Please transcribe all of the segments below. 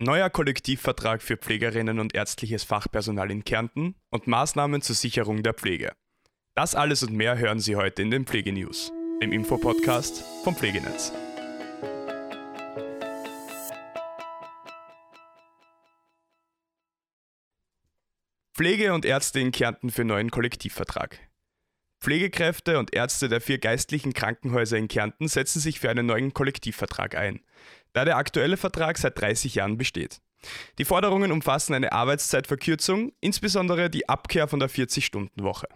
Neuer Kollektivvertrag für Pflegerinnen und ärztliches Fachpersonal in Kärnten und Maßnahmen zur Sicherung der Pflege. Das alles und mehr hören Sie heute in den Pflegenews, dem Infopodcast vom Pflegenetz. Pflege und Ärzte in Kärnten für neuen Kollektivvertrag. Pflegekräfte und Ärzte der vier geistlichen Krankenhäuser in Kärnten setzen sich für einen neuen Kollektivvertrag ein da der aktuelle Vertrag seit 30 Jahren besteht. Die Forderungen umfassen eine Arbeitszeitverkürzung, insbesondere die Abkehr von der 40-Stunden-Woche.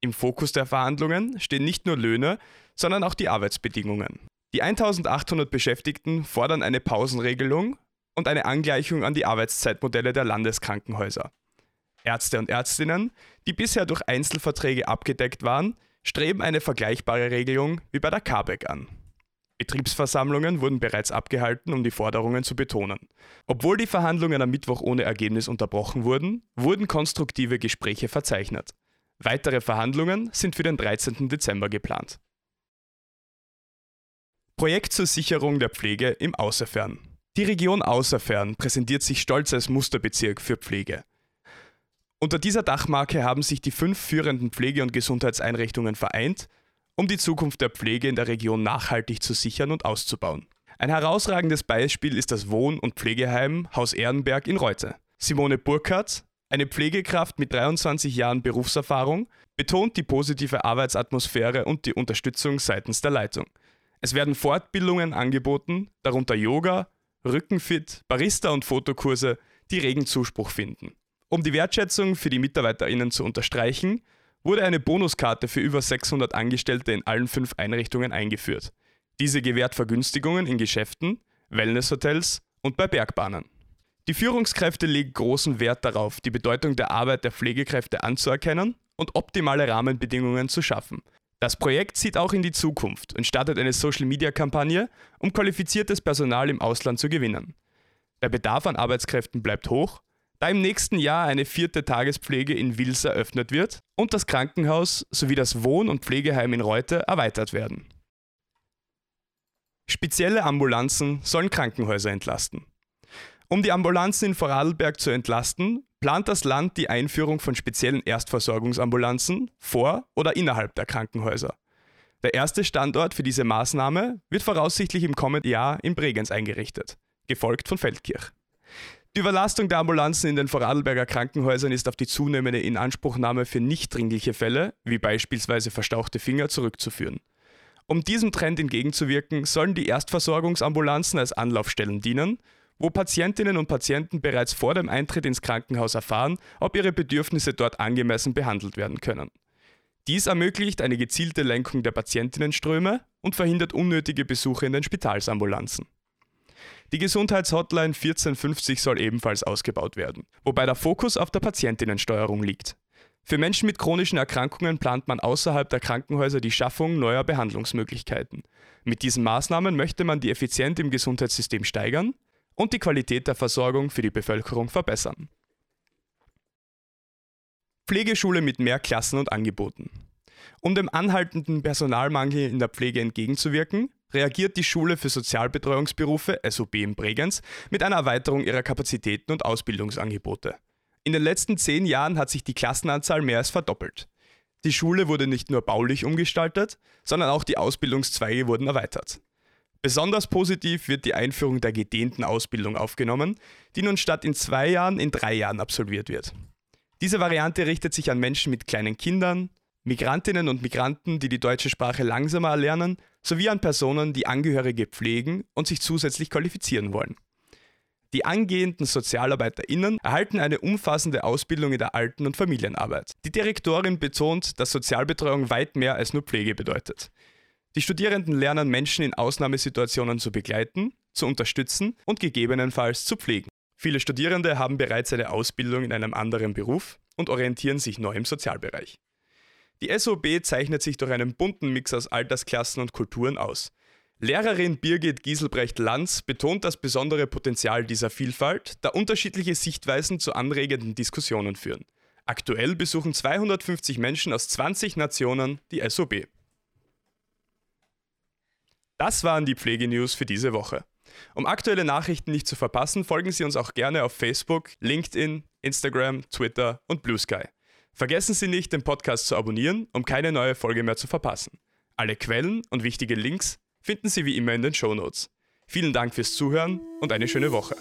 Im Fokus der Verhandlungen stehen nicht nur Löhne, sondern auch die Arbeitsbedingungen. Die 1800 Beschäftigten fordern eine Pausenregelung und eine Angleichung an die Arbeitszeitmodelle der Landeskrankenhäuser. Ärzte und Ärztinnen, die bisher durch Einzelverträge abgedeckt waren, streben eine vergleichbare Regelung wie bei der KABEC an. Betriebsversammlungen wurden bereits abgehalten, um die Forderungen zu betonen. Obwohl die Verhandlungen am Mittwoch ohne Ergebnis unterbrochen wurden, wurden konstruktive Gespräche verzeichnet. Weitere Verhandlungen sind für den 13. Dezember geplant. Projekt zur Sicherung der Pflege im Außerfern. Die Region Außerfern präsentiert sich stolz als Musterbezirk für Pflege. Unter dieser Dachmarke haben sich die fünf führenden Pflege- und Gesundheitseinrichtungen vereint um die Zukunft der Pflege in der Region nachhaltig zu sichern und auszubauen. Ein herausragendes Beispiel ist das Wohn- und Pflegeheim Haus Ehrenberg in Reute. Simone Burkhardt, eine Pflegekraft mit 23 Jahren Berufserfahrung, betont die positive Arbeitsatmosphäre und die Unterstützung seitens der Leitung. Es werden Fortbildungen angeboten, darunter Yoga, Rückenfit, Barista und Fotokurse, die regen Zuspruch finden. Um die Wertschätzung für die MitarbeiterInnen zu unterstreichen, wurde eine Bonuskarte für über 600 Angestellte in allen fünf Einrichtungen eingeführt. Diese gewährt Vergünstigungen in Geschäften, Wellnesshotels und bei Bergbahnen. Die Führungskräfte legen großen Wert darauf, die Bedeutung der Arbeit der Pflegekräfte anzuerkennen und optimale Rahmenbedingungen zu schaffen. Das Projekt sieht auch in die Zukunft und startet eine Social-Media-Kampagne, um qualifiziertes Personal im Ausland zu gewinnen. Der Bedarf an Arbeitskräften bleibt hoch da im nächsten Jahr eine vierte Tagespflege in Wils eröffnet wird und das Krankenhaus sowie das Wohn- und Pflegeheim in Reute erweitert werden. Spezielle Ambulanzen sollen Krankenhäuser entlasten. Um die Ambulanzen in Vorarlberg zu entlasten, plant das Land die Einführung von speziellen Erstversorgungsambulanzen vor oder innerhalb der Krankenhäuser. Der erste Standort für diese Maßnahme wird voraussichtlich im kommenden Jahr in Bregenz eingerichtet, gefolgt von Feldkirch. Die Überlastung der Ambulanzen in den Vorarlberger Krankenhäusern ist auf die zunehmende Inanspruchnahme für nicht dringliche Fälle, wie beispielsweise verstauchte Finger, zurückzuführen. Um diesem Trend entgegenzuwirken, sollen die Erstversorgungsambulanzen als Anlaufstellen dienen, wo Patientinnen und Patienten bereits vor dem Eintritt ins Krankenhaus erfahren, ob ihre Bedürfnisse dort angemessen behandelt werden können. Dies ermöglicht eine gezielte Lenkung der Patientinnenströme und verhindert unnötige Besuche in den Spitalsambulanzen. Die Gesundheitshotline 1450 soll ebenfalls ausgebaut werden, wobei der Fokus auf der Patientinnensteuerung liegt. Für Menschen mit chronischen Erkrankungen plant man außerhalb der Krankenhäuser die Schaffung neuer Behandlungsmöglichkeiten. Mit diesen Maßnahmen möchte man die Effizienz im Gesundheitssystem steigern und die Qualität der Versorgung für die Bevölkerung verbessern. Pflegeschule mit mehr Klassen und Angeboten. Um dem anhaltenden Personalmangel in der Pflege entgegenzuwirken, reagiert die Schule für Sozialbetreuungsberufe SOB in Bregenz mit einer Erweiterung ihrer Kapazitäten und Ausbildungsangebote. In den letzten zehn Jahren hat sich die Klassenanzahl mehr als verdoppelt. Die Schule wurde nicht nur baulich umgestaltet, sondern auch die Ausbildungszweige wurden erweitert. Besonders positiv wird die Einführung der gedehnten Ausbildung aufgenommen, die nun statt in zwei Jahren in drei Jahren absolviert wird. Diese Variante richtet sich an Menschen mit kleinen Kindern, Migrantinnen und Migranten, die die deutsche Sprache langsamer erlernen, sowie an Personen, die Angehörige pflegen und sich zusätzlich qualifizieren wollen. Die angehenden SozialarbeiterInnen erhalten eine umfassende Ausbildung in der Alten- und Familienarbeit. Die Direktorin betont, dass Sozialbetreuung weit mehr als nur Pflege bedeutet. Die Studierenden lernen Menschen in Ausnahmesituationen zu begleiten, zu unterstützen und gegebenenfalls zu pflegen. Viele Studierende haben bereits eine Ausbildung in einem anderen Beruf und orientieren sich neu im Sozialbereich. Die SOB zeichnet sich durch einen bunten Mix aus Altersklassen und Kulturen aus. Lehrerin Birgit Gieselbrecht-Lanz betont das besondere Potenzial dieser Vielfalt, da unterschiedliche Sichtweisen zu anregenden Diskussionen führen. Aktuell besuchen 250 Menschen aus 20 Nationen die SOB. Das waren die Pflegenews für diese Woche. Um aktuelle Nachrichten nicht zu verpassen, folgen Sie uns auch gerne auf Facebook, LinkedIn, Instagram, Twitter und Blue Sky. Vergessen Sie nicht, den Podcast zu abonnieren, um keine neue Folge mehr zu verpassen. Alle Quellen und wichtige Links finden Sie wie immer in den Show Notes. Vielen Dank fürs Zuhören und eine schöne Woche.